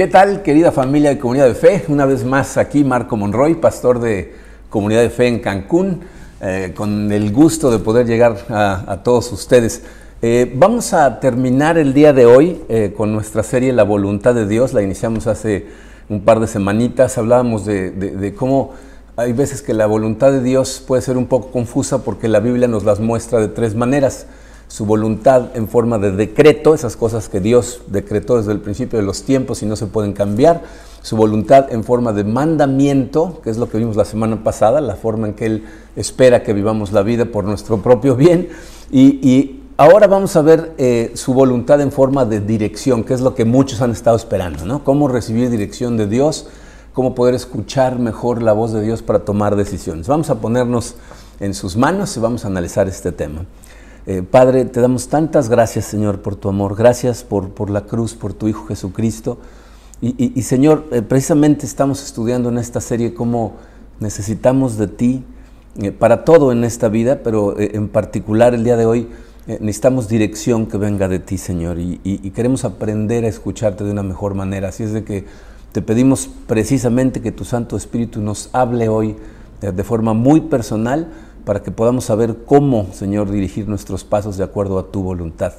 ¿Qué tal, querida familia de Comunidad de Fe? Una vez más aquí Marco Monroy, pastor de Comunidad de Fe en Cancún, eh, con el gusto de poder llegar a, todos ustedes. Eh, vamos a terminar el día de hoy eh, con nuestra serie La Voluntad de Dios, la iniciamos hace un par de semanitas, hablábamos de cómo hay veces que la voluntad de Dios puede ser un poco confusa porque la Biblia nos las muestra de tres maneras su voluntad en forma de decreto, esas cosas que Dios decretó desde el principio de los tiempos y no se pueden cambiar, su voluntad en forma de mandamiento, que es lo que vimos la semana pasada, la forma en que Él espera que vivamos la vida por nuestro propio bien, y, ahora vamos a ver eh, su voluntad en forma de dirección, que es lo que muchos han estado esperando, ¿no? Cómo recibir dirección de Dios, cómo poder escuchar mejor la voz de Dios para tomar decisiones. Vamos a ponernos en sus manos y vamos a analizar este tema. Eh, Padre, te damos tantas gracias, Señor, por tu amor. Gracias por, por la cruz, por tu Hijo Jesucristo. Y, Señor, eh, precisamente estamos estudiando en esta serie cómo necesitamos de ti eh, para todo en esta vida, pero en particular el día de hoy necesitamos dirección que venga de ti, Señor. Y, y, queremos aprender a escucharte de una mejor manera. Así es de que te pedimos precisamente que tu Santo Espíritu nos hable hoy de forma muy personal para que podamos saber cómo, Señor, dirigir nuestros pasos de acuerdo a tu voluntad.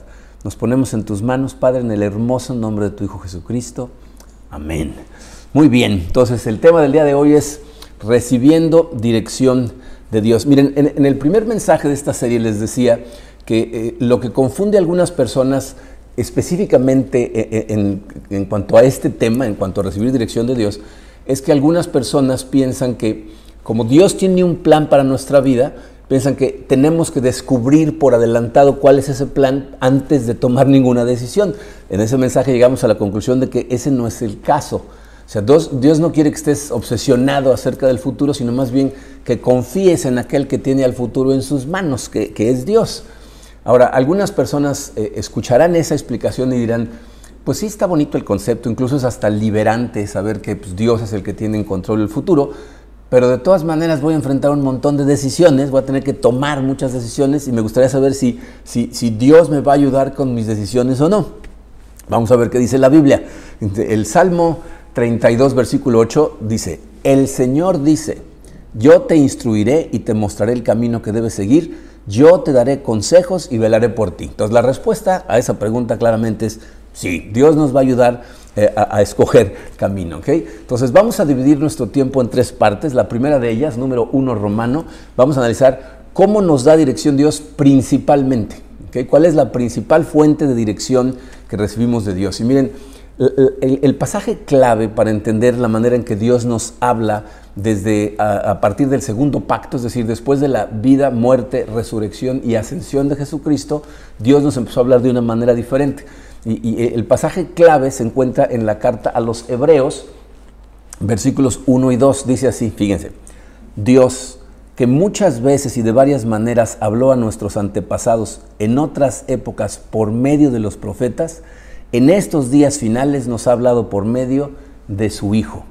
Nos ponemos en tus manos, Padre, en el hermoso nombre de tu Hijo Jesucristo. Amén. Muy bien, entonces el tema del día de hoy es recibiendo dirección de Dios. Miren, en, el primer mensaje de esta serie les decía que eh, lo que confunde a algunas personas específicamente eh, eh, en, en cuanto a este tema, en cuanto a recibir dirección de Dios, es que algunas personas piensan que como Dios tiene un plan para nuestra vida, piensan que tenemos que descubrir por adelantado cuál es ese plan antes de tomar ninguna decisión. En ese mensaje llegamos a la conclusión de que ese no es el caso. O sea, Dios, no quiere que estés obsesionado acerca del futuro, sino más bien que confíes en aquel que tiene al futuro en sus manos, que, es Dios. Ahora, algunas personas eh, escucharán esa explicación y dirán, pues sí está bonito el concepto, incluso es hasta liberante saber que pues, Dios es el que tiene en control del futuro, pero de todas maneras voy a enfrentar un montón de decisiones, voy a tener que tomar muchas decisiones y me gustaría saber si, si, si Dios me va a ayudar con mis decisiones o no. Vamos a ver qué dice la Biblia. El Salmo 32, versículo 8 dice, el Señor dice, yo te instruiré y te mostraré el camino que debes seguir, yo te daré consejos y velaré por ti. Entonces la respuesta a esa pregunta claramente es sí, Dios nos va a ayudar eh, a, escoger camino. ¿okay? Entonces vamos a dividir nuestro tiempo en tres partes. La primera de ellas, número uno romano, vamos a analizar cómo nos da dirección Dios principalmente. ¿okay? ¿Cuál es la principal fuente de dirección que recibimos de Dios? Y miren, el, pasaje clave para entender la manera en que Dios nos habla desde a, partir del segundo pacto, es decir, después de la vida, muerte, resurrección y ascensión de Jesucristo, Dios nos empezó a hablar de una manera diferente. Y, el pasaje clave se encuentra en la carta a los Hebreos, versículos 1 y 2. Dice así, fíjense, Dios que muchas veces y de varias maneras habló a nuestros antepasados en otras épocas por medio de los profetas, en estos días finales nos ha hablado por medio de su Hijo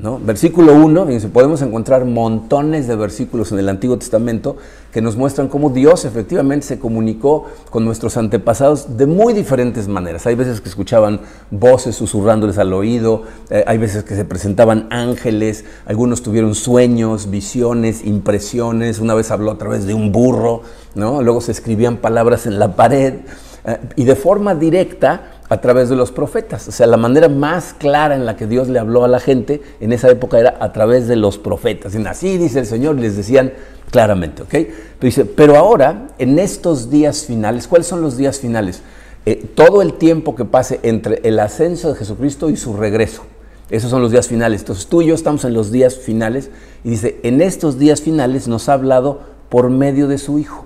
Versículo 1, podemos encontrar montones de versículos en el Antiguo Testamento que nos muestran cómo Dios efectivamente se comunicó con nuestros antepasados de muy diferentes maneras. Hay veces que escuchaban voces susurrándoles al oído, eh, hay veces que se presentaban ángeles, algunos tuvieron sueños, visiones, impresiones, una vez habló a través de un burro, ¿no? luego se escribían palabras en la pared eh, y de forma directa a través de los profetas. O sea, la manera más clara en la que Dios le habló a la gente en esa época era a través de los profetas. Y así dice el Señor, les decían claramente, ¿ok? Pero dice, pero ahora, en estos días finales, ¿cuáles son los días finales? Eh, todo el tiempo que pase entre el ascenso de Jesucristo y su regreso. Esos son los días finales. Entonces tú y yo estamos en los días finales y dice, en estos días finales nos ha hablado por medio de su Hijo.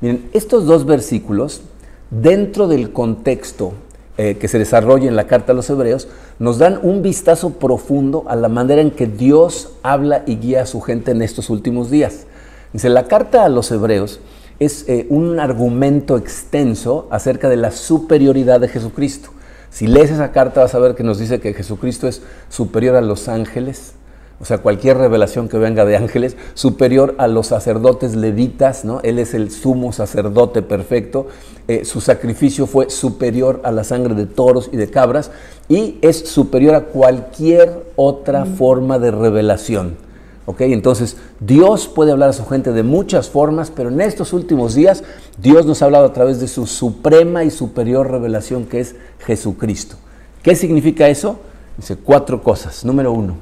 Miren, estos dos versículos, dentro del contexto eh, que se desarrolla en la carta a los hebreos, nos dan un vistazo profundo a la manera en que Dios habla y guía a su gente en estos últimos días. Dice, la carta a los hebreos es eh, un argumento extenso acerca de la superioridad de Jesucristo. Si lees esa carta vas a ver que nos dice que Jesucristo es superior a los ángeles, o sea, cualquier revelación que venga de ángeles, superior a los sacerdotes levitas, ¿no? Él es el sumo sacerdote perfecto, eh, su sacrificio fue superior a la sangre de toros y de cabras, y es superior a cualquier otra forma de revelación. ¿Ok? Entonces, Dios puede hablar a su gente de muchas formas, pero en estos últimos días, Dios nos ha hablado a través de su suprema y superior revelación, que es Jesucristo. ¿Qué significa eso? Dice cuatro cosas. Número uno,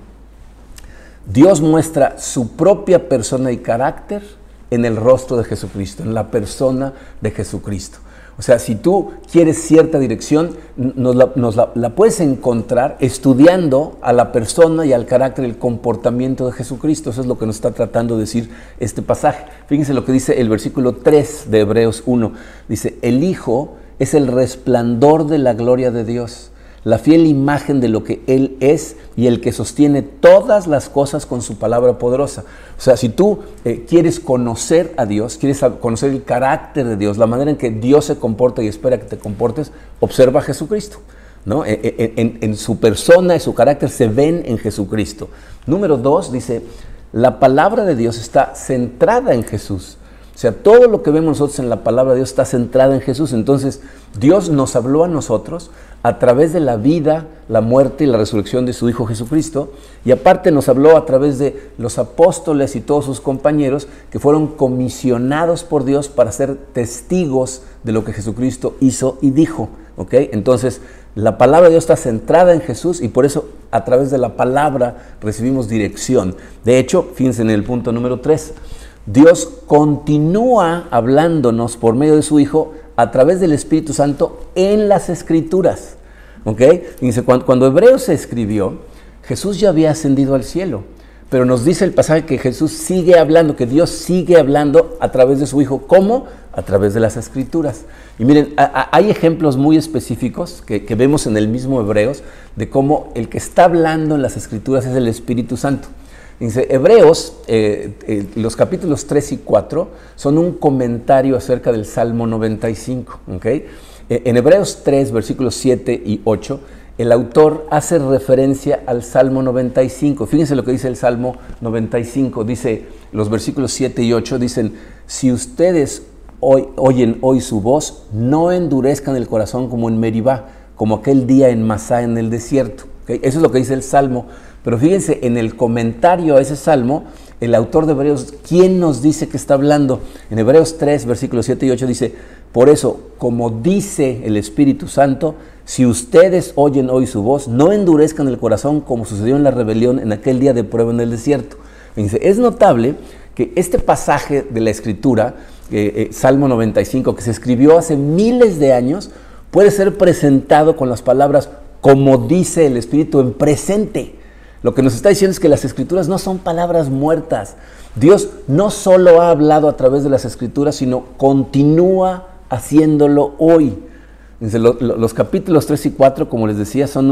Dios muestra su propia persona y carácter en el rostro de Jesucristo, en la persona de Jesucristo. O sea, si tú quieres cierta dirección, nos, la, puedes encontrar estudiando a la persona y al carácter, el comportamiento de Jesucristo. Eso es lo que nos está tratando de decir este pasaje. Fíjense lo que dice el versículo 3 de Hebreos 1. Dice, el Hijo es el resplandor de la gloria de Dios la fiel imagen de lo que Él es y el que sostiene todas las cosas con su palabra poderosa. O sea, si tú eh, quieres conocer a Dios, quieres conocer el carácter de Dios, la manera en que Dios se comporta y espera que te comportes, observa a Jesucristo. ¿no? E, e, en, en su persona y su carácter se ven en Jesucristo. Número dos, dice, la palabra de Dios está centrada en Jesús. O sea, todo lo que vemos nosotros en la palabra de Dios está centrado en Jesús. Entonces, Dios nos habló a nosotros a través de la vida, la muerte y la resurrección de su Hijo Jesucristo. Y aparte nos habló a través de los apóstoles y todos sus compañeros que fueron comisionados por Dios para ser testigos de lo que Jesucristo hizo y dijo. Entonces, la palabra de Dios está centrada en Jesús y por eso a través de la palabra recibimos dirección. De hecho, fíjense en el punto número 3. Dios continúa hablándonos por medio de su Hijo a través del Espíritu Santo en las Escrituras. ¿Ok? Dice, cuando, cuando Hebreos se escribió, Jesús ya había ascendido al cielo. Pero nos dice el pasaje que Jesús sigue hablando, que Dios sigue hablando a través de su Hijo. ¿Cómo? A través de las Escrituras. Y miren, hay ejemplos muy específicos que, que vemos en el mismo Hebreos de cómo el que está hablando en las Escrituras es el Espíritu Santo. Dice, Hebreos, eh, eh, los capítulos 3 y 4 son un comentario acerca del Salmo 95. ¿okay? Eh, en Hebreos 3, versículos 7 y 8, el autor hace referencia al Salmo 95. Fíjense lo que dice el Salmo 95. Dice, los versículos 7 y 8 dicen, si ustedes hoy, oyen hoy su voz, no endurezcan el corazón como en Meribá, como aquel día en Masá en el desierto. Eso es lo que dice el Salmo pero fíjense, en el comentario a ese salmo, el autor de Hebreos, ¿quién nos dice que está hablando? En Hebreos 3, versículos 7 y 8 dice, por eso, como dice el Espíritu Santo, si ustedes oyen hoy su voz, no endurezcan el corazón como sucedió en la rebelión en aquel día de prueba en el desierto. Fíjense, es notable que este pasaje de la Escritura, eh, eh, Salmo 95, que se escribió hace miles de años, puede ser presentado con las palabras como dice el Espíritu en presente. Lo que nos está diciendo es que las escrituras no son palabras muertas. Dios no solo ha hablado a través de las escrituras, sino continúa haciéndolo hoy. Los capítulos 3 y 4, como les decía, son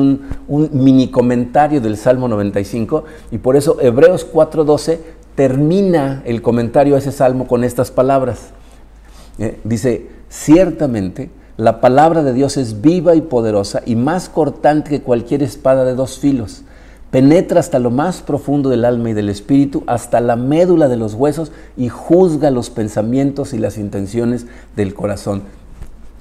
un, mini comentario del Salmo 95 y por eso Hebreos 4.12 termina el comentario a ese salmo con estas palabras. Eh, dice, ciertamente la palabra de Dios es viva y poderosa y más cortante que cualquier espada de dos filos penetra hasta lo más profundo del alma y del espíritu, hasta la médula de los huesos y juzga los pensamientos y las intenciones del corazón.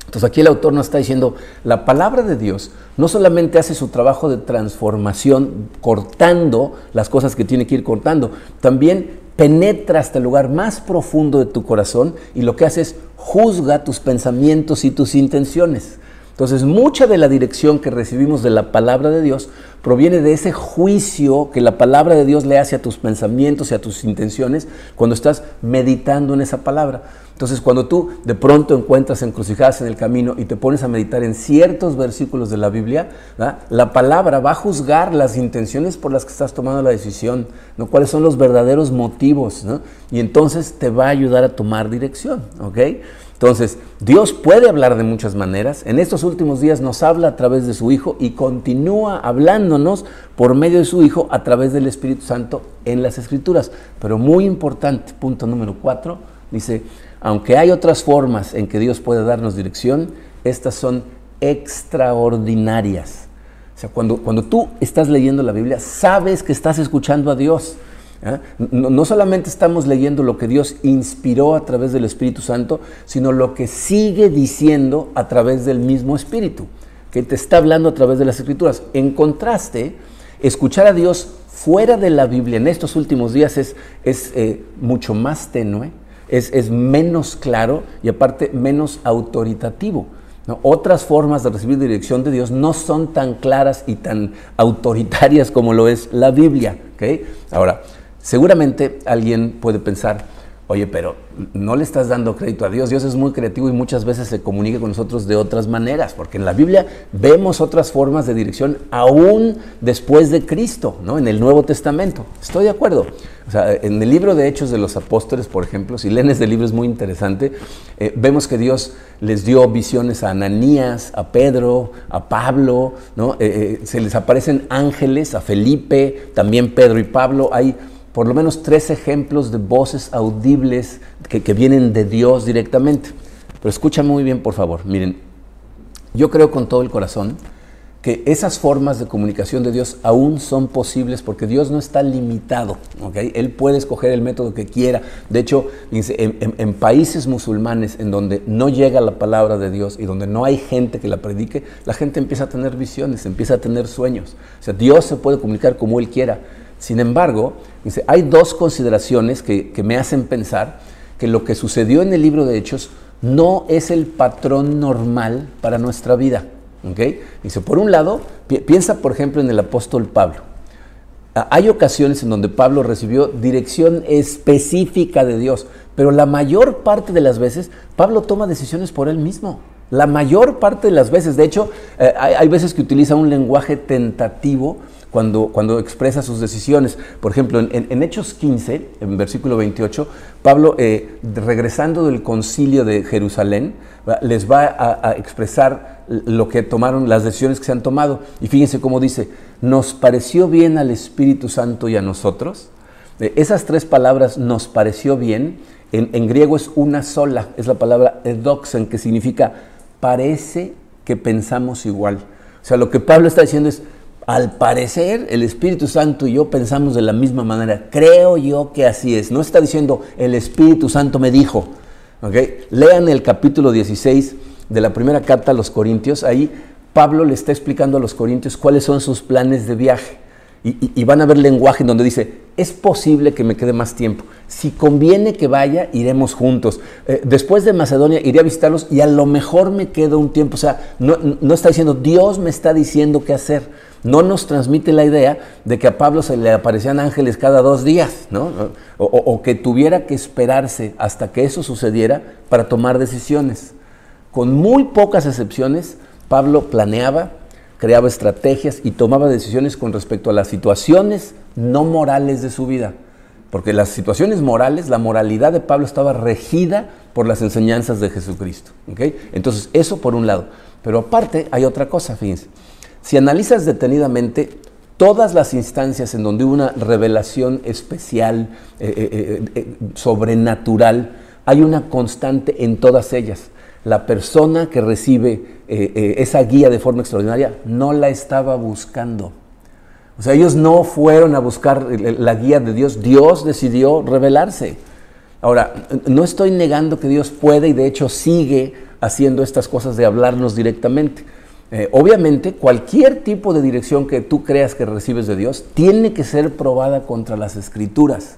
Entonces aquí el autor nos está diciendo, la palabra de Dios no solamente hace su trabajo de transformación cortando las cosas que tiene que ir cortando, también penetra hasta el lugar más profundo de tu corazón y lo que hace es juzga tus pensamientos y tus intenciones. Entonces, mucha de la dirección que recibimos de la palabra de Dios proviene de ese juicio que la palabra de Dios le hace a tus pensamientos y a tus intenciones cuando estás meditando en esa palabra. Entonces, cuando tú de pronto encuentras encrucijadas en el camino y te pones a meditar en ciertos versículos de la Biblia, la palabra va a juzgar las intenciones por las que estás tomando la decisión, ¿no? cuáles son los verdaderos motivos, y entonces te va a ayudar a tomar dirección. ¿ok? Entonces, Dios puede hablar de muchas maneras. En estos últimos días nos habla a través de su Hijo y continúa hablándonos por medio de su Hijo a través del Espíritu Santo en las Escrituras. Pero muy importante, punto número cuatro, dice, aunque hay otras formas en que Dios puede darnos dirección, estas son extraordinarias. sea, cuando, cuando tú estás leyendo la Biblia, sabes que estás escuchando a Dios. ¿Ah? No, solamente estamos leyendo lo que Dios inspiró a través del Espíritu Santo, sino lo que sigue diciendo a través del mismo Espíritu, que te está hablando a través de las Escrituras. En contraste, escuchar a Dios fuera de la Biblia en estos últimos días es, es eh, mucho más tenue, es, es, menos claro y aparte menos autoritativo. Otras formas de recibir dirección de Dios no son tan claras y tan autoritarias como lo es la Biblia. ¿okay? Ahora, Seguramente alguien puede pensar, oye, pero no le estás dando crédito a Dios. Dios es muy creativo y muchas veces se comunica con nosotros de otras maneras, porque en la Biblia vemos otras formas de dirección aún después de Cristo, ¿no? En el Nuevo Testamento. Estoy de acuerdo. O sea, en el libro de Hechos de los Apóstoles, por ejemplo, si leen este libro es muy interesante, eh, vemos que Dios les dio visiones a Ananías, a Pedro, a Pablo, ¿no? Eh, eh, se les aparecen ángeles, a Felipe, también Pedro y Pablo. Hay por lo menos tres ejemplos de voces audibles que, vienen de Dios directamente. Pero escucha muy bien, por favor. Miren, yo creo con todo el corazón que esas formas de comunicación de Dios aún son posibles porque Dios no está limitado, Él puede escoger el método que quiera. De hecho, en, en, países musulmanes en donde no llega la palabra de Dios y donde no hay gente que la predique, la gente empieza a tener visiones, empieza a tener sueños. O sea, Dios se puede comunicar como Él quiera. Sin embargo, dice, hay dos consideraciones que, me hacen pensar que lo que sucedió en el libro de Hechos no es el patrón normal para nuestra vida. Dice, por un lado, piensa por ejemplo en el apóstol Pablo. Ah, hay ocasiones en donde Pablo recibió dirección específica de Dios, pero la mayor parte de las veces Pablo toma decisiones por él mismo. La mayor parte de las veces, de hecho, eh, hay, veces que utiliza un lenguaje tentativo cuando, cuando expresa sus decisiones. Por ejemplo, en, Hechos 15, en versículo 28, Pablo, eh, regresando del concilio de Jerusalén, les va a, expresar lo que tomaron, las decisiones que se han tomado. Y fíjense cómo dice, nos pareció bien al Espíritu Santo y a nosotros. Eh, esas tres palabras, nos pareció bien, en, en, griego es una sola, es la palabra edoxen, que significa parece que pensamos igual. O sea, lo que Pablo está diciendo es, al parecer, el Espíritu Santo y yo pensamos de la misma manera. Creo yo que así es. No está diciendo, el Espíritu Santo me dijo. Lean el capítulo 16 de la primera carta a los Corintios. Ahí Pablo le está explicando a los Corintios cuáles son sus planes de viaje. Y, van a ver lenguaje en donde dice, es posible que me quede más tiempo. Si conviene que vaya, iremos juntos. Eh, después de Macedonia iré a visitarlos y a lo mejor me quedo un tiempo. O sea, no, no está diciendo, Dios me está diciendo qué hacer no nos transmite la idea de que a Pablo se le aparecían ángeles cada dos días, ¿no? O, que tuviera que esperarse hasta que eso sucediera para tomar decisiones. Con muy pocas excepciones, Pablo planeaba, creaba estrategias y tomaba decisiones con respecto a las situaciones no morales de su vida. Porque las situaciones morales, la moralidad de Pablo estaba regida por las enseñanzas de Jesucristo. Entonces, eso por un lado. Pero aparte hay otra cosa, fíjense. Si analizas detenidamente todas las instancias en donde hubo una revelación especial, eh, eh, eh, sobrenatural, hay una constante en todas ellas. La persona que recibe esa guía de forma extraordinaria no la estaba buscando. O sea, ellos no fueron a buscar la guía de Dios, Dios decidió revelarse. Ahora, no estoy negando que Dios puede y de hecho sigue haciendo estas cosas de hablarnos directamente. Eh, obviamente, cualquier tipo de dirección que tú creas que recibes de Dios tiene que ser probada contra las escrituras.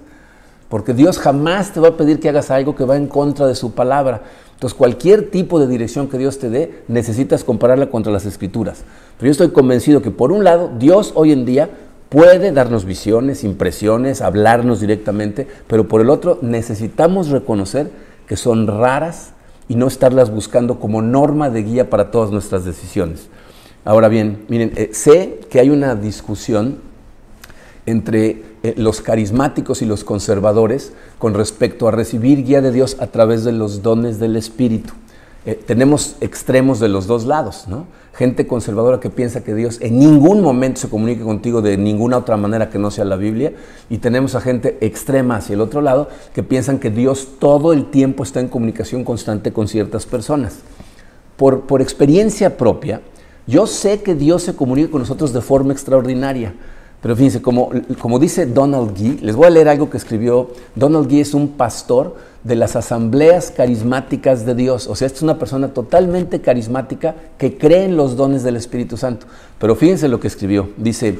Porque Dios jamás te va a pedir que hagas algo que va en contra de su palabra. Entonces, cualquier tipo de dirección que Dios te dé, necesitas compararla contra las escrituras. Pero yo estoy convencido que, por un lado, Dios hoy en día puede darnos visiones, impresiones, hablarnos directamente, pero por el otro, necesitamos reconocer que son raras y no estarlas buscando como norma de guía para todas nuestras decisiones. Ahora bien, miren, eh, sé que hay una discusión entre eh, los carismáticos y los conservadores con respecto a recibir guía de Dios a través de los dones del Espíritu. Eh, tenemos extremos de los dos lados, ¿no? Gente conservadora que piensa que Dios en ningún momento se comunique contigo de ninguna otra manera que no sea la Biblia, y tenemos a gente extrema hacia el otro lado que piensan que Dios todo el tiempo está en comunicación constante con ciertas personas. Por, por experiencia propia, Yo sé que Dios se comunica con nosotros de forma extraordinaria. Pero fíjense, como, como dice Donald Gee, les voy a leer algo que escribió. Donald Gee es un pastor de las asambleas carismáticas de Dios. O sea, es una persona totalmente carismática que cree en los dones del Espíritu Santo. Pero fíjense lo que escribió. Dice,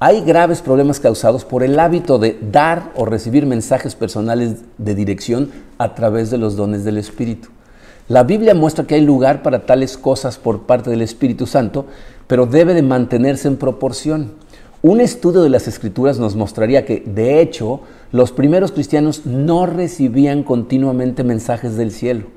hay graves problemas causados por el hábito de dar o recibir mensajes personales de dirección a través de los dones del Espíritu. La Biblia muestra que hay lugar para tales cosas por parte del Espíritu Santo, pero debe de mantenerse en proporción. Un estudio de las escrituras nos mostraría que, de hecho, los primeros cristianos no recibían continuamente mensajes del cielo.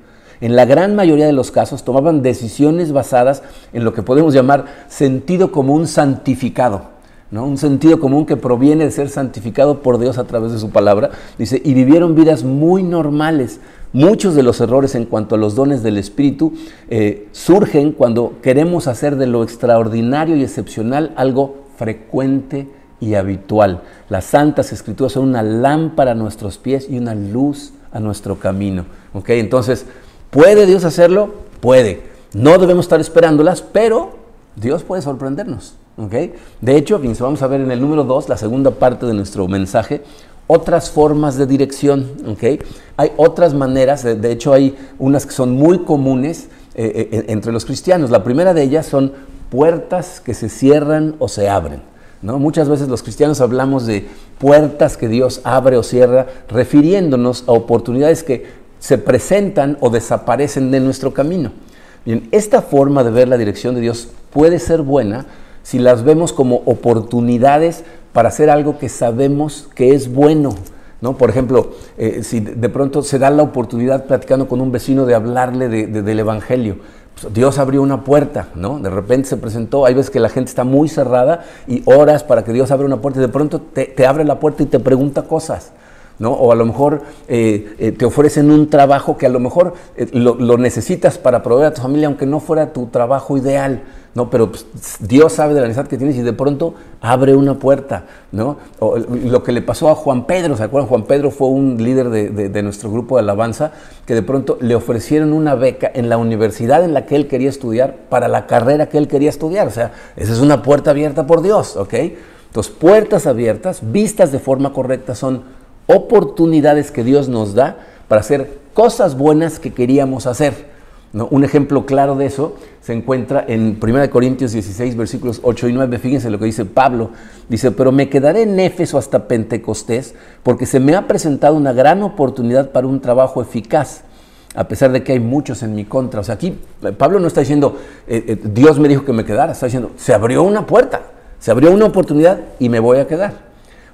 En la gran mayoría de los casos tomaban decisiones basadas en lo que podemos llamar sentido común santificado. ¿no? Un sentido común que proviene de ser santificado por Dios a través de su palabra. Dice, y vivieron vidas muy normales. Muchos de los errores en cuanto a los dones del Espíritu eh, surgen cuando queremos hacer de lo extraordinario y excepcional algo frecuente y habitual. Las santas escrituras son una lámpara a nuestros pies y una luz a nuestro camino. ¿ok? Entonces, ¿puede Dios hacerlo? Puede. No debemos estar esperándolas, pero Dios puede sorprendernos. ¿ok? De hecho, vamos a ver en el número 2, la segunda parte de nuestro mensaje, otras formas de dirección. ¿ok? Hay otras maneras, de, hecho hay unas que son muy comunes eh, eh, entre los cristianos. La primera de ellas son puertas que se cierran o se abren. ¿no? Muchas veces los cristianos hablamos de puertas que Dios abre o cierra, refiriéndonos a oportunidades que se presentan o desaparecen de nuestro camino. Bien, esta forma de ver la dirección de Dios puede ser buena si las vemos como oportunidades para hacer algo que sabemos que es bueno. ¿no? Por ejemplo, eh, si de pronto se da la oportunidad platicando con un vecino de hablarle del Evangelio, pues, Dios abrió una puerta, ¿no? De repente se presentó, hay veces que la gente está muy cerrada y horas para que Dios abra una puerta y de pronto te, abre la puerta y te pregunta cosas. ¿No? O a lo mejor eh, eh, te ofrecen un trabajo que a lo mejor eh, lo, necesitas para proveer a tu familia, aunque no fuera tu trabajo ideal. ¿No? Pero pues, Dios sabe de la necesidad que tienes y de pronto abre una puerta, ¿no? lo que le pasó a Juan Pedro, ¿se acuerdan? Juan Pedro fue un líder de, nuestro grupo de alabanza que de pronto le ofrecieron una beca en la universidad en la que él quería estudiar para la carrera que él quería estudiar. O sea, esa es una puerta abierta por Dios, ¿ok? Entonces, puertas abiertas, vistas de forma correcta, son oportunidades que Dios nos da para hacer cosas buenas que queríamos hacer. Un ejemplo claro de eso se encuentra en 1 Corintios 16, versículos 8 y 9. Fíjense lo que dice Pablo. Dice, pero me quedaré en Éfeso hasta Pentecostés porque se me ha presentado una gran oportunidad para un trabajo eficaz, a pesar de que hay muchos en mi contra. O sea, aquí eh, Pablo no está diciendo, eh, eh, Dios me dijo que me quedara, está diciendo, se abrió una puerta, se abrió una oportunidad y me voy a quedar.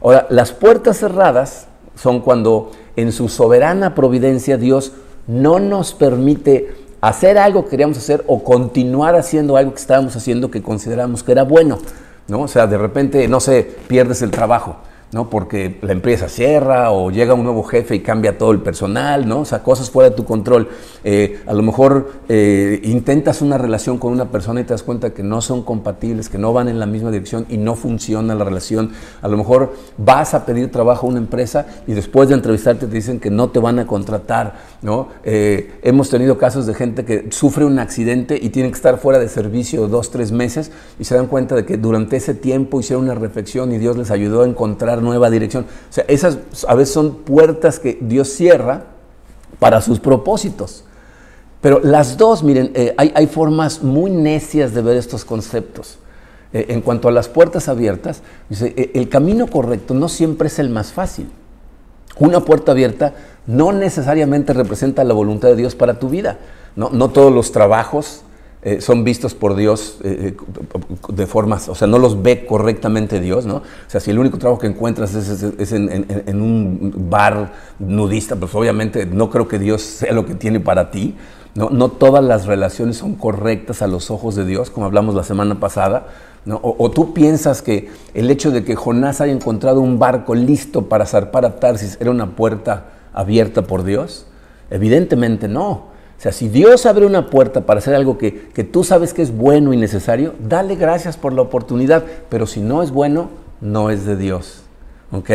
Ahora, las puertas cerradas son cuando en su soberana providencia Dios no nos permite hacer algo que queríamos hacer o continuar haciendo algo que estábamos haciendo que consideramos que era bueno. ¿no? O sea, de repente, no sé, pierdes el trabajo ¿no? Porque la empresa cierra o llega un nuevo jefe y cambia todo el personal, ¿no? O sea, cosas fuera de tu control. Eh, a lo mejor eh, intentas una relación con una persona y te das cuenta que no son compatibles, que no van en la misma dirección y no funciona la relación. A lo mejor vas a pedir trabajo a una empresa y después de entrevistarte te dicen que no te van a contratar, ¿no? Eh, hemos tenido casos de gente que sufre un accidente y tiene que estar fuera de servicio dos, tres meses y se dan cuenta de que durante ese tiempo hicieron una reflexión y Dios les ayudó a encontrar nueva dirección. O sea, esas a veces son puertas que Dios cierra para sus propósitos. Pero las dos, miren, eh, hay, formas muy necias de ver estos conceptos. Eh, en cuanto a las puertas abiertas, dice, eh, el camino correcto no siempre es el más fácil. Una puerta abierta no necesariamente representa la voluntad de Dios para tu vida. No, no todos los trabajos eh, son vistos por Dios eh, eh, de formas, o sea, no los ve correctamente Dios, ¿no? O sea, si el único trabajo que encuentras es, en, un bar nudista, pues obviamente no creo que Dios sea lo que tiene para ti. No, no todas las relaciones son correctas a los ojos de Dios, como hablamos la semana pasada. ¿no? O, o, tú piensas que el hecho de que Jonás haya encontrado un barco listo para zarpar a Tarsis era una puerta abierta por Dios. Evidentemente no. O sea, si Dios abre una puerta para hacer algo que, tú sabes que es bueno y necesario, dale gracias por la oportunidad. Pero si no es bueno, no es de Dios. ¿Ok?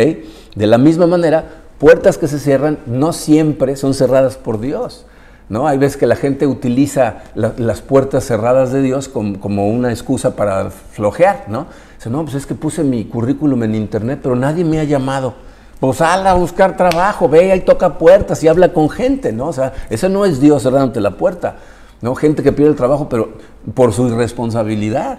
De la misma manera, puertas que se cierran no siempre son cerradas por Dios. ¿no? Hay veces que la gente utiliza las puertas cerradas de Dios como, una excusa para flojear, ¿no? Dice, no, pues es que puse mi currículum en internet, pero nadie me ha llamado. Pues sal a buscar trabajo, ve y toca puertas y habla con gente, ¿no? O sea, ese no es Dios cerrándote la puerta, ¿no? Gente que pierde el trabajo, pero por su irresponsabilidad,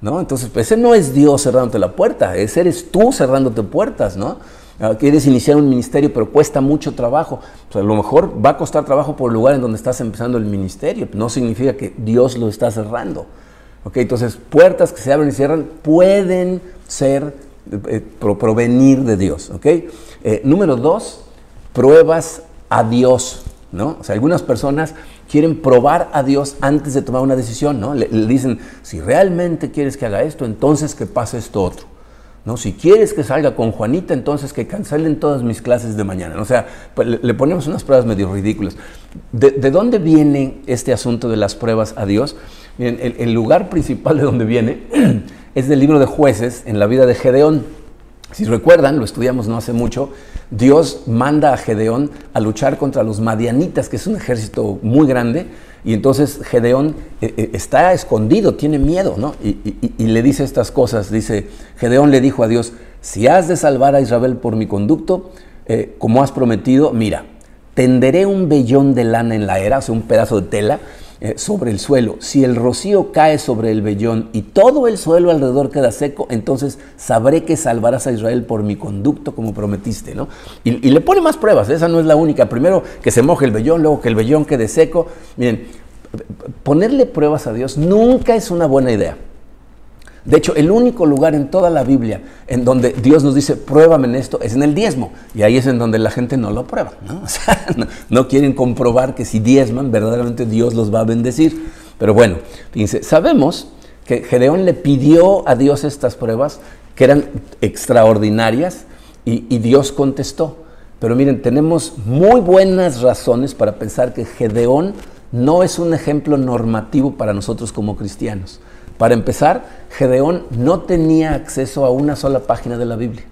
¿no? Entonces, pues, ese no es Dios cerrándote la puerta, ese eres tú cerrándote puertas, ¿no? Ah, quieres iniciar un ministerio, pero cuesta mucho trabajo. Pues a lo mejor va a costar trabajo por el lugar en donde estás empezando el ministerio. No significa que Dios lo está cerrando. ¿Okay? Entonces, puertas que se abren y cierran pueden ser, eh, provenir de Dios. ¿okay? Eh, número dos, pruebas a Dios. ¿no? O sea, algunas personas quieren probar a Dios antes de tomar una decisión. ¿no? le dicen, si realmente quieres que haga esto, entonces que pase esto otro. ¿no? Si quieres que salga con Juanita, entonces que cancelen todas mis clases de mañana. O sea, pues, le, ponemos unas pruebas medio ridículas. ¿De, dónde viene este asunto de las pruebas a Dios? El, lugar principal de donde viene es del libro de jueces en la vida de Gedeón. Si recuerdan, lo estudiamos no hace mucho, Dios manda a Gedeón a luchar contra los madianitas, que es un ejército muy grande, y entonces Gedeón eh, eh, está escondido, tiene miedo, ¿no? Y, le dice estas cosas. Dice, Gedeón le dijo a Dios, si has de salvar a Israel por mi conducto, eh, como has prometido, mira, tenderé un vellón de lana en la era, o sea, un pedazo de tela, eh, sobre el suelo. Si el rocío cae sobre el vellón y todo el suelo alrededor queda seco, entonces sabré que salvarás a Israel por mi conducto como prometiste. ¿no? Y, le pone más pruebas, esa no es la única. Primero que se moje el vellón, luego que el vellón quede seco. Miren, ponerle pruebas a Dios nunca es una buena idea. De hecho, el único lugar en toda la Biblia en donde Dios nos dice, pruébame en esto, es en el diezmo. Y ahí es en donde la gente no lo prueba. ¿no? O quieren comprobar que si diezman, verdaderamente Dios los va a bendecir. Pero bueno, fíjense, sabemos que Gedeón le pidió a Dios estas pruebas que eran extraordinarias y, y Dios contestó. Pero miren, tenemos muy buenas razones para pensar que Gedeón no es un ejemplo normativo para nosotros como cristianos. Para empezar, Gedeón no tenía acceso a una sola página de la Biblia.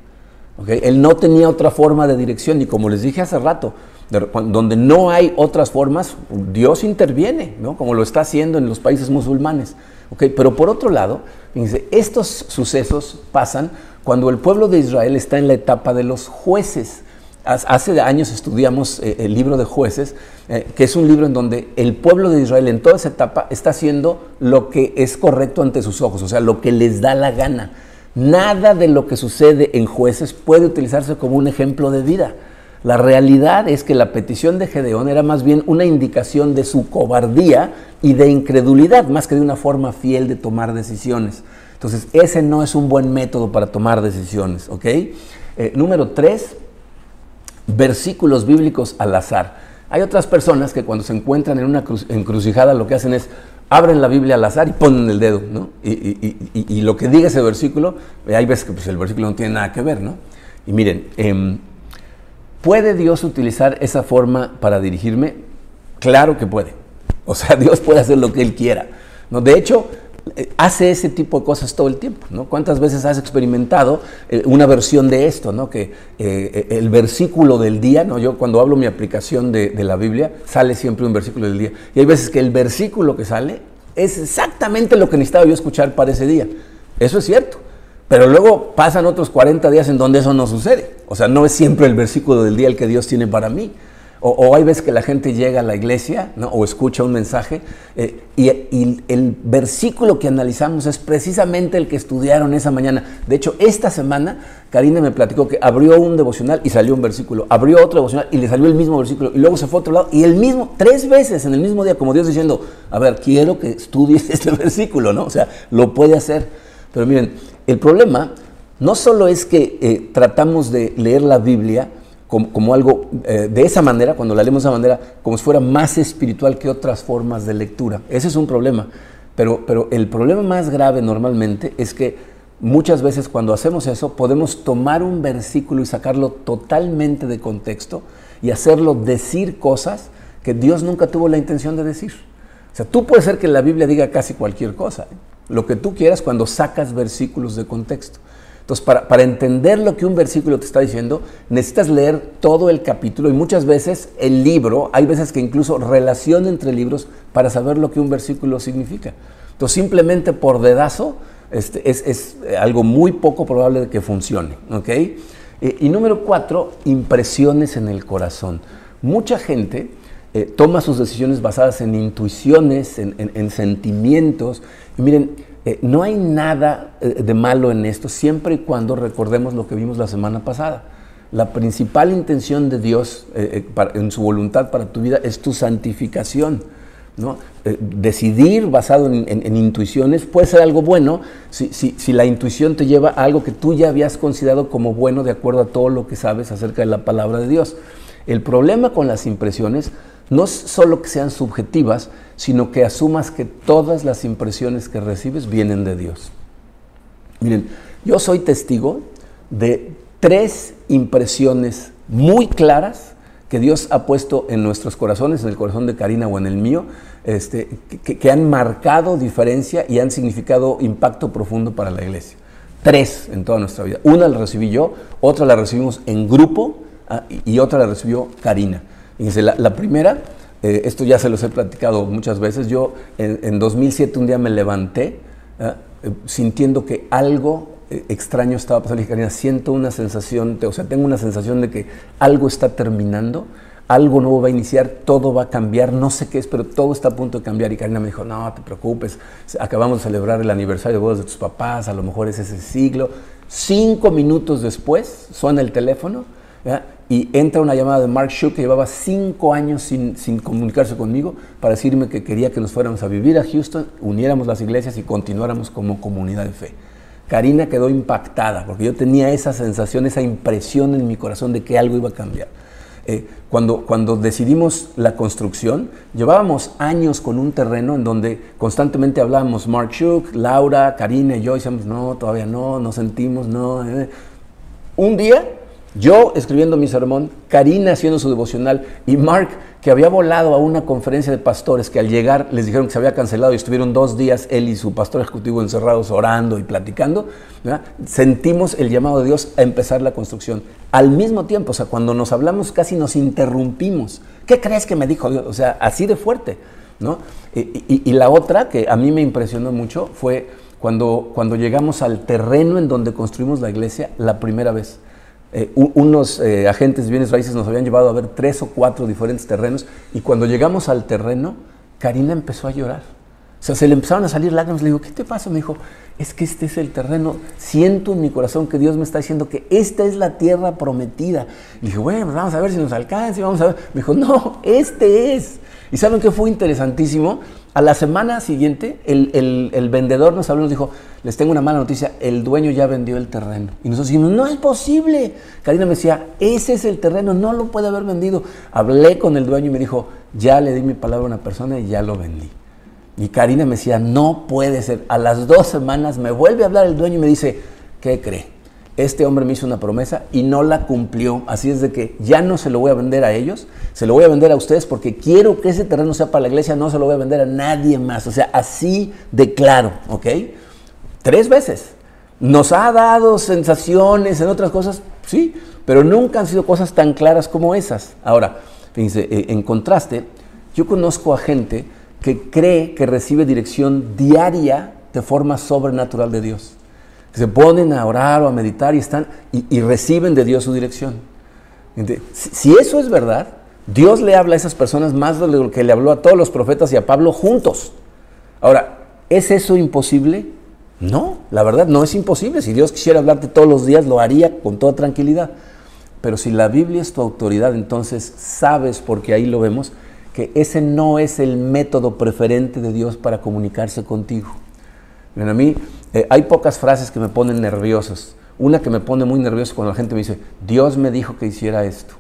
Él no tenía otra forma de dirección y como les dije hace rato, donde no hay otras formas, Dios interviene, ¿no? como lo está haciendo en los países musulmanes. Pero por otro lado, fíjense, estos sucesos pasan cuando el pueblo de Israel está en la etapa de los jueces. Hace años estudiamos eh, el libro de jueces, eh, que es un libro en donde el pueblo de Israel en toda esa etapa está haciendo lo que es correcto ante sus ojos, o sea, lo que les da la gana. Nada de lo que sucede en jueces puede utilizarse como un ejemplo de vida. La realidad es que la petición de Gedeón era más bien una indicación de su cobardía y de incredulidad, más que de una forma fiel de tomar decisiones. Entonces, ese no es un buen método para tomar decisiones, ¿ok? Eh, número tres, versículos bíblicos al azar. Hay otras personas que cuando se encuentran en una encrucijada lo que hacen es abren la Biblia al azar y ponen el dedo, ¿no? Y, lo que diga ese versículo, eh, hay veces que pues, el versículo no tiene nada que ver, ¿no? Y miren, em, ¿puede Dios utilizar esa forma para dirigirme? Claro que puede. O sea, Dios puede hacer lo que Él quiera. ¿no? De hecho, hace ese tipo de cosas todo el tiempo, ¿no? ¿Cuántas veces has experimentado eh, una versión de esto, ¿no? Que eh, el versículo del día, ¿no? Yo cuando hablo mi aplicación de, de, la Biblia, sale siempre un versículo del día. Y hay veces que el versículo que sale es exactamente lo que necesitaba yo escuchar para ese día. Eso es cierto. Pero luego pasan otros 40 días en donde eso no sucede. O sea, no es siempre el versículo del día el que Dios tiene para mí. O, hay veces que la gente llega a la iglesia o escucha un mensaje eh, y, el versículo que analizamos es precisamente el que estudiaron esa mañana. De hecho, esta semana Karina me platicó que abrió un devocional y salió un versículo, abrió otro devocional y le salió el mismo versículo y luego se fue a otro lado y el mismo, tres veces en el mismo día, como Dios diciendo, a ver, quiero que estudies este versículo, ¿no? O sea, lo puede hacer. Pero miren, el problema no solo es que eh, tratamos de leer la Biblia, como, algo eh, de esa manera, cuando la leemos de esa manera, como si fuera más espiritual que otras formas de lectura. Ese es un problema. Pero, pero el problema más grave normalmente es que muchas veces cuando hacemos eso podemos tomar un versículo y sacarlo totalmente de contexto y hacerlo decir cosas que Dios nunca tuvo la intención de decir. O sea, tú puedes ser que la Biblia diga casi cualquier cosa, lo que tú quieras cuando sacas versículos de contexto. Entonces, para, para, entender lo que un versículo te está diciendo, necesitas leer todo el capítulo y muchas veces el libro, hay veces que incluso relación entre libros para saber lo que un versículo significa. Entonces, simplemente por dedazo, este, es, es, algo muy poco probable de que funcione. ¿okay? Eh, y número cuatro, impresiones en el corazón. Mucha gente eh, toma sus decisiones basadas en intuiciones, en, en, en sentimientos. Miren, eh, no hay nada eh, de malo en esto siempre y cuando recordemos lo que vimos la semana pasada. La principal intención de Dios en su voluntad para tu vida es tu santificación. decidir basado en, intuiciones puede ser algo bueno si, si, la intuición te lleva a algo que tú ya habías considerado como bueno de acuerdo a todo lo que sabes acerca de la palabra de Dios. El problema con las impresiones no solo que sean subjetivas, sino que asumas que todas las impresiones que recibes vienen de Dios. Miren, yo soy testigo de tres impresiones muy claras que Dios ha puesto en nuestros corazones, en el corazón de Karina o en el mío, este, que, que, han marcado diferencia y han significado impacto profundo para la iglesia. Tres en toda nuestra vida. Una la recibí yo, otra la recibimos en grupo ah, y otra la recibió Karina. Fíjense, la, la primera, eh, esto ya se los he platicado muchas veces, yo en, en 2007 un día me levanté ¿eh? sintiendo que algo eh, extraño estaba pasando. Y Karina, siento una sensación, o sea, tengo una sensación de que algo está terminando, algo nuevo va a iniciar, todo va a cambiar, no sé qué es, pero todo está a punto de cambiar. Y Karina me dijo, no te preocupes, acabamos de celebrar el aniversario de bodas de tus papás, a lo mejor es ese siglo. Cinco minutos después suena el teléfono y entra una llamada de Mark Shook que llevaba cinco años sin, sin, comunicarse conmigo para decirme que quería que nos fuéramos a vivir a Houston, uniéramos las iglesias y continuáramos como comunidad de fe. Karina quedó impactada porque yo tenía esa sensación, esa impresión en mi corazón de que algo iba a cambiar. Eh, cuando, cuando decidimos la construcción, llevábamos años con un terreno en donde constantemente hablábamos Mark Shook, Laura, Karina y yo, y decíamos, no, todavía no, no sentimos, no. Eh". Un día yo escribiendo mi sermón, Karina haciendo su devocional y Mark, que había volado a una conferencia de pastores, que al llegar les dijeron que se había cancelado y estuvieron dos días él y su pastor ejecutivo encerrados orando y platicando, sentimos el llamado de Dios a empezar la construcción. Al mismo tiempo, o sea, cuando nos hablamos casi nos interrumpimos. ¿Qué crees que me dijo Dios? O sea, así de fuerte. ¿no? Y, y la otra que a mí me impresionó mucho fue cuando, cuando llegamos al terreno en donde construimos la iglesia la primera vez. Eh, unos eh, agentes de bienes raíces nos habían llevado a ver tres o cuatro diferentes terrenos y cuando llegamos al terreno, Karina empezó a llorar. O sea, se le empezaron a salir lágrimas. Le digo, ¿qué te pasa? Me dijo, es que este es el terreno. Siento en mi corazón que Dios me está diciendo que esta es la tierra prometida. Y dije, bueno, pues vamos a ver si nos alcanza. Vamos a ver. Me dijo, no, este es. ¿Y saben qué fue interesantísimo? A la semana siguiente, el, vendedor nos habló y nos dijo, les tengo una mala noticia, el dueño ya vendió el terreno. Y nosotros dijimos, no es posible. Karina me decía, ese es el terreno, no lo puede haber vendido. Hablé con el dueño y me dijo, ya le di mi palabra a una persona y ya lo vendí. Y Karina me decía, no puede ser. A las dos semanas me vuelve a hablar el dueño y me dice, ¿qué cree? Este hombre me hizo una promesa y no la cumplió. Así es de que ya no se lo voy a vender a ellos, se lo voy a vender a ustedes porque quiero que ese terreno sea para la iglesia, no se lo voy a vender a nadie más. O sea, así de claro, ¿ok? Tres veces. Nos ha dado sensaciones en otras cosas, sí, pero nunca han sido cosas tan claras como esas. Ahora, fíjense, eh, en contraste, yo conozco a gente que cree que recibe dirección diaria de forma sobrenatural de Dios se ponen a orar o a meditar y están y, reciben de Dios su dirección. Si, eso es verdad, Dios le habla a esas personas más de lo que le habló a todos los profetas y a Pablo juntos. Ahora, ¿es eso imposible? No, la verdad no es imposible. Si Dios quisiera hablarte todos los días, lo haría con toda tranquilidad. Pero si la Biblia es tu autoridad, entonces sabes, porque ahí lo vemos, que ese no es el método preferente de Dios para comunicarse contigo. Ven, a mí eh, hay pocas frases que me ponen nerviosos. Una que me pone muy nervioso cuando la gente me dice, Dios me dijo que hiciera esto.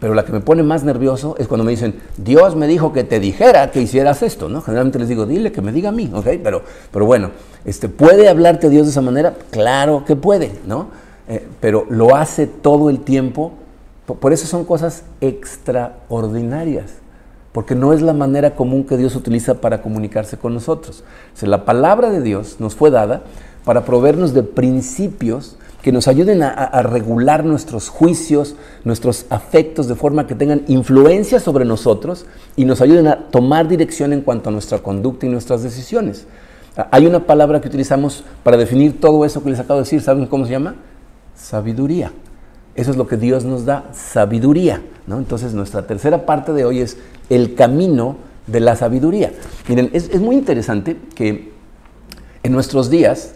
Pero la que me pone más nervioso es cuando me dicen, Dios me dijo que te dijera que hicieras esto, ¿no? Generalmente les digo, dile que me diga a mí, ¿ok? Pero, pero bueno, este, ¿puede hablarte Dios de esa manera? Claro que puede, ¿no? Eh, pero lo hace todo el tiempo. Por eso son cosas extraordinarias porque no es la manera común que Dios utiliza para comunicarse con nosotros. la palabra de Dios nos fue dada para proveernos de principios que nos ayuden a, regular nuestros juicios, nuestros afectos, de forma que tengan influencia sobre nosotros y nos ayuden a tomar dirección en cuanto a nuestra conducta y nuestras decisiones. Hay una palabra que utilizamos para definir todo eso que les acabo de decir, ¿saben cómo se llama? Sabiduría. Eso es lo que Dios nos da, sabiduría. ¿no? Entonces nuestra tercera parte de hoy es el camino de la sabiduría. Miren, es, es muy interesante que en nuestros días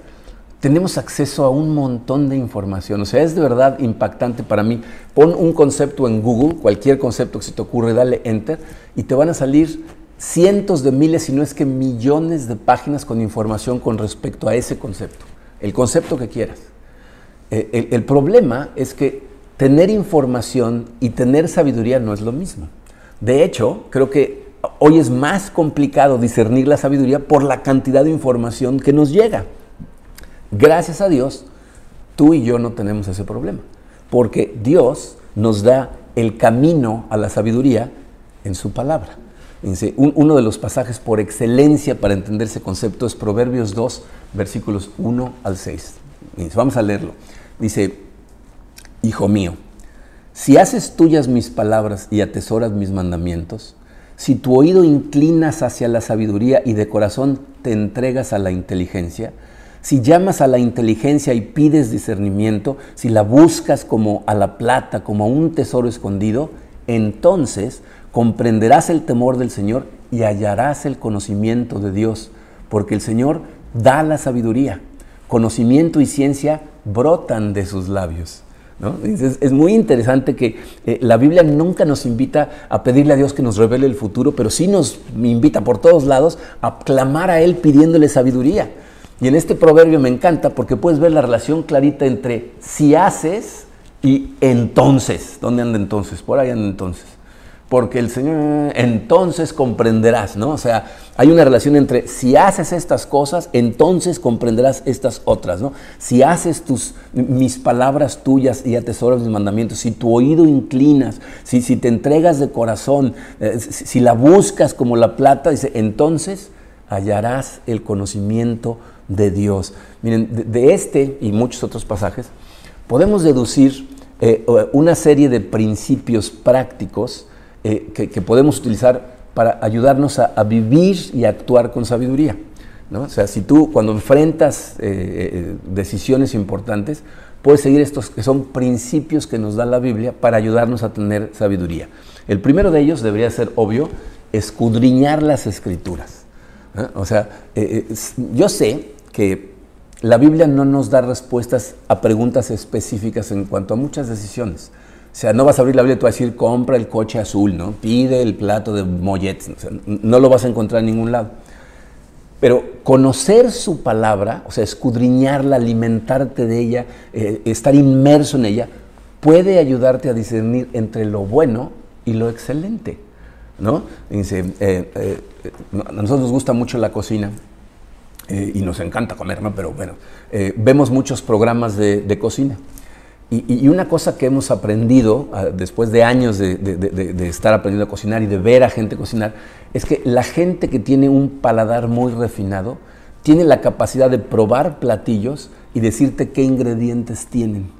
tenemos acceso a un montón de información. O sea, es de verdad impactante para mí. Pon un concepto en Google, cualquier concepto que se te ocurre, dale enter y te van a salir cientos de miles, si no es que millones de páginas con información con respecto a ese concepto, el concepto que quieras. Eh, el, el problema es que tener información y tener sabiduría no es lo mismo. De hecho, creo que hoy es más complicado discernir la sabiduría por la cantidad de información que nos llega. Gracias a Dios, tú y yo no tenemos ese problema, porque Dios nos da el camino a la sabiduría en su palabra. uno de los pasajes por excelencia para entender ese concepto es Proverbios 2, versículos 1 al 6. vamos a leerlo. Dice, Hijo mío, si haces tuyas mis palabras y atesoras mis mandamientos, si tu oído inclinas hacia la sabiduría y de corazón te entregas a la inteligencia, si llamas a la inteligencia y pides discernimiento, si la buscas como a la plata, como a un tesoro escondido, entonces comprenderás el temor del Señor y hallarás el conocimiento de Dios, porque el Señor da la sabiduría. Conocimiento y ciencia brotan de sus labios. Es, muy interesante que eh, la Biblia nunca nos invita a pedirle a Dios que nos revele el futuro, pero sí nos invita por todos lados a clamar a Él pidiéndole sabiduría. Y en este proverbio me encanta porque puedes ver la relación clarita entre si haces y entonces. ¿Dónde anda entonces? Por ahí anda entonces. Porque el Señor entonces comprenderás, ¿no? O sea, hay una relación entre si haces estas cosas, entonces comprenderás estas otras, ¿no? Si haces tus, mis palabras tuyas y atesoras mis mandamientos, si tu oído inclinas, si, si te entregas de corazón, eh, si, la buscas como la plata, dice, entonces hallarás el conocimiento de Dios. Miren, de, este y muchos otros pasajes podemos deducir eh, una serie de principios prácticos eh, que, podemos utilizar para ayudarnos a, vivir y actuar con sabiduría. ¿no? O sea, si tú cuando enfrentas eh, decisiones importantes, puedes seguir estos que son principios que nos da la Biblia para ayudarnos a tener sabiduría. El primero de ellos debería ser obvio, escudriñar las escrituras. O sea, yo sé que la Biblia no nos da respuestas a preguntas específicas en cuanto a muchas decisiones. Sea, no vas a abrir la Biblia y tú vas a decir, compra el coche azul, ¿no? Pide el plato de mollets. no lo vas a encontrar en ningún lado. Pero conocer su palabra, o sea, escudriñarla, alimentarte de ella, eh, estar inmerso en ella, puede ayudarte a discernir entre lo bueno y lo excelente. ¿no? Eh, eh, a nosotros nos gusta mucho la cocina y nos encanta comer, ¿no? Pero bueno, vemos muchos programas de, cocina. Y, una cosa que hemos aprendido ah, después de años de, estar aprendiendo a cocinar y de ver a gente cocinar, es que la gente que tiene un paladar muy refinado tiene la capacidad de probar platillos y decirte qué ingredientes tienen.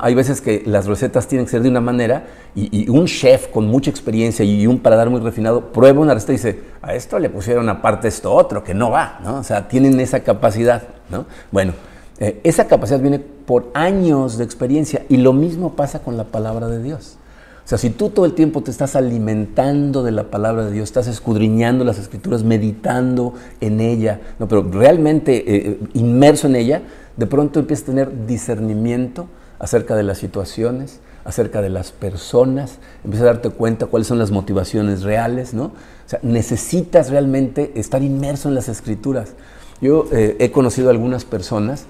Hay veces que las recetas tienen que ser de una manera y, un chef con mucha experiencia y un paladar muy refinado prueba una receta y dice, a esto le pusieron aparte esto otro, que no va, ¿no? O sea, tienen esa capacidad, ¿no? Bueno, eh, esa capacidad viene por años de experiencia y lo mismo pasa con la palabra de Dios. O sea, si tú todo el tiempo te estás alimentando de la palabra de Dios, estás escudriñando las escrituras, meditando en ella, no, pero realmente eh, inmerso en ella, de pronto empiezas a tener discernimiento acerca de las situaciones, acerca de las personas, empiezas a darte cuenta cuáles son las motivaciones reales, ¿no? O sea, necesitas realmente estar inmerso en las escrituras. Yo eh, he conocido algunas personas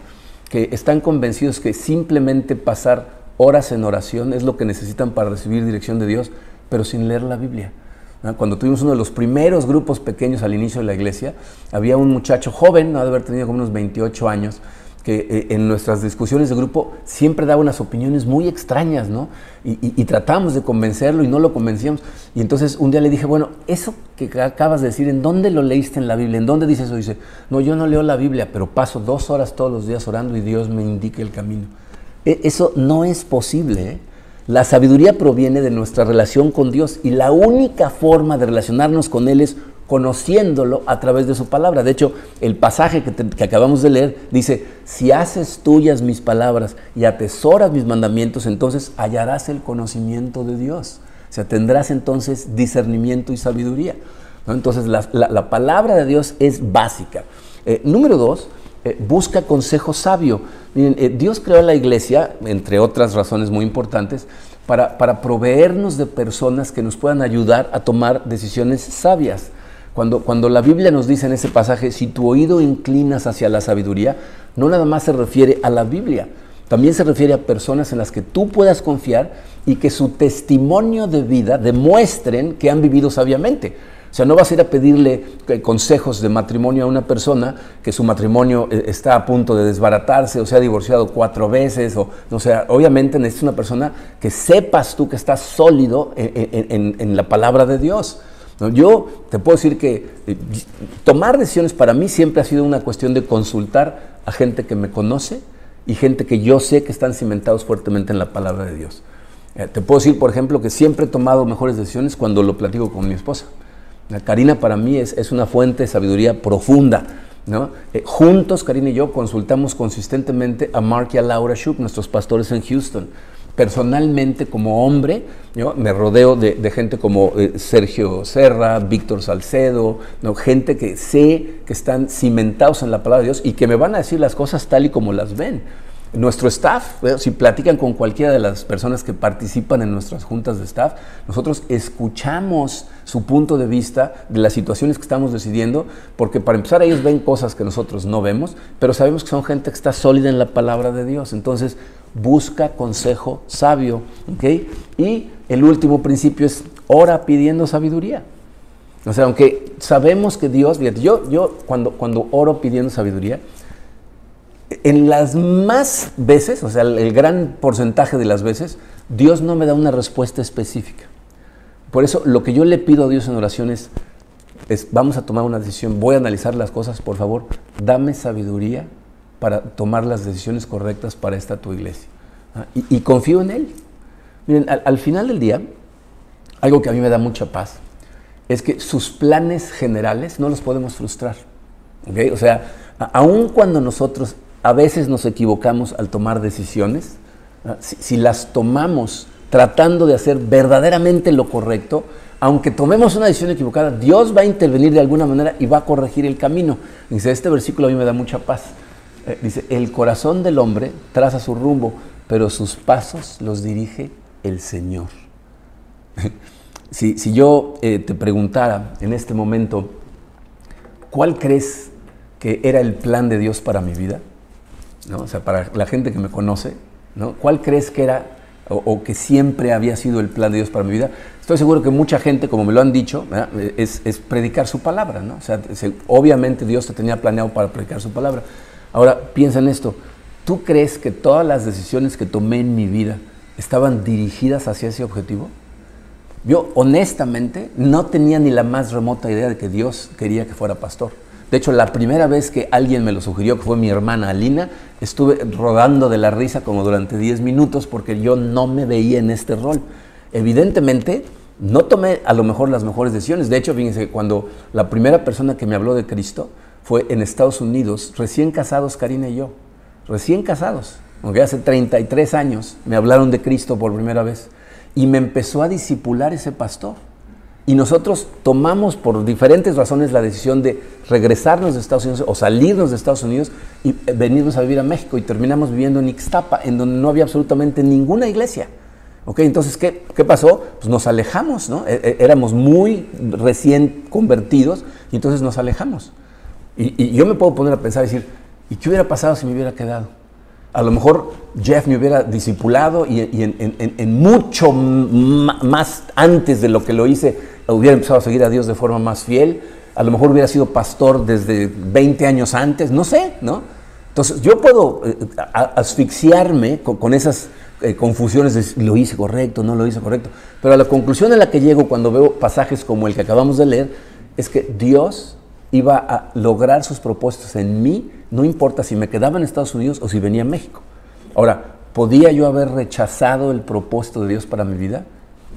que están convencidos que simplemente pasar horas en oración es lo que necesitan para recibir dirección de Dios, pero sin leer la Biblia. Cuando tuvimos uno de los primeros grupos pequeños al inicio de la iglesia, había un muchacho joven, no de haber tenido como unos 28 años, que eh, en nuestras discusiones de grupo siempre daba unas opiniones muy extrañas, ¿no? Y, y, tratamos de convencerlo y no lo convencíamos. Y entonces un día le dije, bueno, eso que acabas de decir, ¿en dónde lo leíste en la Biblia? ¿En dónde dice eso? Dice, no, yo no leo la Biblia, pero paso dos horas todos los días orando y Dios me indique el camino. E, eso no es posible. ¿eh? La sabiduría proviene de nuestra relación con Dios y la única forma de relacionarnos con Él es conociéndolo a través de su palabra. De hecho, el pasaje que, acabamos de leer dice, si haces tuyas mis palabras y atesoras mis mandamientos, entonces hallarás el conocimiento de Dios. O sea, tendrás entonces discernimiento y sabiduría. Entonces, la, palabra de Dios es básica. Eh, número dos, eh, busca consejo sabio. Eh, Dios creó la iglesia, entre otras razones muy importantes, para, para proveernos de personas que nos puedan ayudar a tomar decisiones sabias. Cuando, cuando la Biblia nos dice en ese pasaje, si tu oído inclinas hacia la sabiduría, no nada más se refiere a la Biblia, también se refiere a personas en las que tú puedas confiar y que su testimonio de vida demuestren que han vivido sabiamente. O sea, no vas a ir a pedirle eh, consejos de matrimonio a una persona que su matrimonio eh, está a punto de desbaratarse o se ha divorciado cuatro veces. O, o sea, obviamente necesitas una persona que sepas tú que está sólido en la palabra de Dios. Yo te puedo decir que eh, tomar decisiones para mí siempre ha sido una cuestión de consultar a gente que me conoce y gente que yo sé que están cimentados fuertemente en la palabra de Dios. Eh, te puedo decir, por ejemplo, que siempre he tomado mejores decisiones cuando lo platico con mi esposa. La Karina para mí es, una fuente de sabiduría profunda. Eh, juntos, Karina y yo, consultamos consistentemente a Mark y a Laura Shuk, nuestros pastores en Houston personalmente como hombre, yo me rodeo de, gente como eh, Sergio Serra, Víctor Salcedo, ¿no? gente que sé que están cimentados en la palabra de Dios y que me van a decir las cosas tal y como las ven. Nuestro staff, si platican con cualquiera de las personas que participan en nuestras juntas de staff, nosotros escuchamos su punto de vista de las situaciones que estamos decidiendo, porque para empezar ellos ven cosas que nosotros no vemos, pero sabemos que son gente que está sólida en la palabra de Dios. Entonces, busca consejo sabio. Y el último principio es ora pidiendo sabiduría. O sea, aunque sabemos que Dios, yo, yo cuando, cuando oro pidiendo sabiduría, en las más veces, o sea, el gran porcentaje de las veces, Dios no me da una respuesta específica. Por eso lo que yo le pido a Dios en oración es, es vamos a tomar una decisión, voy a analizar las cosas, por favor, dame sabiduría para tomar las decisiones correctas para esta tu iglesia. ¿Ah? Y, confío en Él. Miren, al, final del día, algo que a mí me da mucha paz es que sus planes generales no los podemos frustrar. O sea, aun cuando nosotros a veces nos equivocamos al tomar decisiones, si, las tomamos tratando de hacer verdaderamente lo correcto, aunque tomemos una decisión equivocada, Dios va a intervenir de alguna manera y va a corregir el camino. Dice, este versículo a mí me da mucha paz. Eh, dice, el corazón del hombre traza su rumbo, pero sus pasos los dirige el Señor. si, yo eh, te preguntara en este momento, ¿cuál crees que era el plan de Dios para mi vida? ¿No? O sea, para la gente que me conoce, ¿no? ¿cuál crees que era o, que siempre había sido el plan de Dios para mi vida? Estoy seguro que mucha gente, como me lo han dicho, es, predicar su palabra. ¿no? O sea, obviamente Dios te tenía planeado para predicar su palabra. Ahora, piensa en esto. ¿Tú crees que todas las decisiones que tomé en mi vida estaban dirigidas hacia ese objetivo? Yo honestamente no tenía ni la más remota idea de que Dios quería que fuera pastor. De hecho, la primera vez que alguien me lo sugirió, que fue mi hermana Alina, estuve rodando de la risa como durante 10 minutos porque yo no me veía en este rol. Evidentemente, no tomé a lo mejor las mejores decisiones. De hecho, fíjense, cuando la primera persona que me habló de Cristo, fue en Estados Unidos, recién casados Karina y yo, recién casados, aunque hace 33 años me hablaron de Cristo por primera vez y me empezó a disipular ese pastor. Y nosotros tomamos por diferentes razones la decisión de regresarnos de Estados Unidos o salirnos de Estados Unidos y venirnos a vivir a México y terminamos viviendo en Ixtapa, en donde no había absolutamente ninguna iglesia. ¿Ok? Entonces, ¿qué, qué pasó? Pues nos alejamos, ¿no? E, e, éramos muy recién convertidos y entonces nos alejamos. Y, yo me puedo poner a pensar y decir, ¿y qué hubiera pasado si me hubiera quedado? A lo mejor Jeff me hubiera discipulado y, en, mucho más antes de lo que lo hice, hubiera empezado a seguir a Dios de forma más fiel. A lo mejor hubiera sido pastor desde 20 años antes, no sé, ¿no? Entonces, yo puedo eh, asfixiarme con, esas eh, confusiones de lo hice correcto, no lo hice correcto, pero la conclusión a la que llego cuando veo pasajes como el que acabamos de leer es que Dios iba a lograr sus propósitos en mí, no importa si me quedaba en Estados Unidos o si venía a México. Ahora, ¿podía yo haber rechazado el propósito de Dios para mi vida?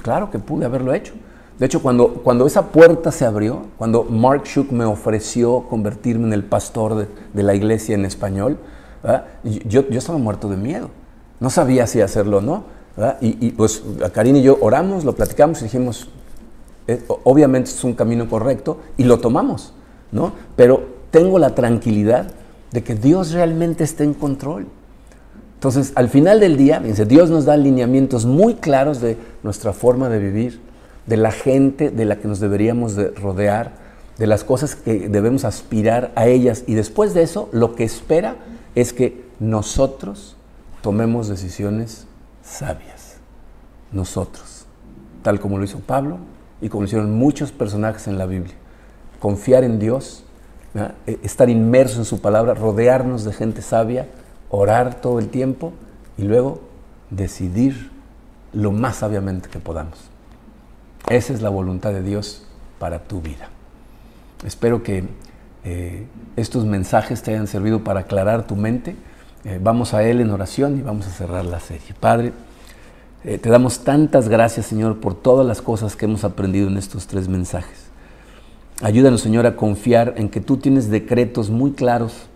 Claro que pude haberlo hecho. De hecho, cuando, cuando esa puerta se abrió, cuando Mark Shook me ofreció convertirme en el pastor de, la iglesia en español, yo, yo, estaba muerto de miedo. No sabía si hacerlo o no. Y, y, pues Karina y yo oramos, lo platicamos y dijimos, eh, obviamente es un camino correcto y lo tomamos, ¿no? Pero tengo la tranquilidad de que Dios realmente está en control. Entonces, al final del día, Dios nos da lineamientos muy claros de nuestra forma de vivir, de la gente de la que nos deberíamos de rodear, de las cosas que debemos aspirar a ellas. Y después de eso, lo que espera es que nosotros tomemos decisiones sabias. Nosotros. Tal como lo hizo Pablo y como lo hicieron muchos personajes en la Biblia. Confiar en Dios, e, estar inmerso en su palabra, rodearnos de gente sabia, orar todo el tiempo y luego decidir lo más sabiamente que podamos. Esa es la voluntad de Dios para tu vida. Espero que eh, estos mensajes te hayan servido para aclarar tu mente. Eh, vamos a Él en oración y vamos a cerrar la serie. Padre, eh, te damos tantas gracias, Señor, por todas las cosas que hemos aprendido en estos tres mensajes. Ayúdanos, Señor, a confiar en que tú tienes decretos muy claros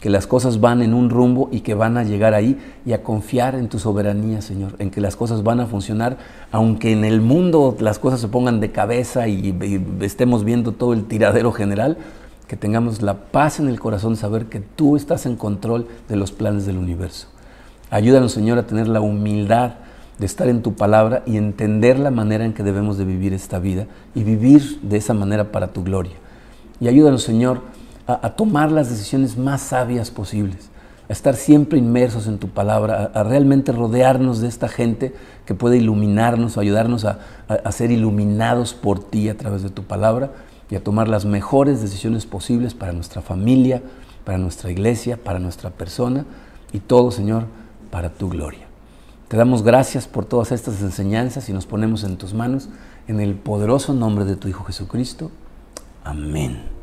que las cosas van en un rumbo y que van a llegar ahí y a confiar en tu soberanía, Señor, en que las cosas van a funcionar, aunque en el mundo las cosas se pongan de cabeza y, estemos viendo todo el tiradero general, que tengamos la paz en el corazón, saber que tú estás en control de los planes del universo. Ayúdanos, Señor, a tener la humildad de estar en tu palabra y entender la manera en que debemos de vivir esta vida y vivir de esa manera para tu gloria. Y ayúdanos, Señor, a, tomar las decisiones más sabias posibles, a estar siempre inmersos en tu palabra, a, realmente rodearnos de esta gente que puede iluminarnos, ayudarnos a, a ser iluminados por ti a través de tu palabra y a tomar las mejores decisiones posibles para nuestra familia, para nuestra iglesia, para nuestra persona y todo, Señor, para tu gloria. Te damos gracias por todas estas enseñanzas y nos ponemos en tus manos en el poderoso nombre de tu Hijo Jesucristo. Amén.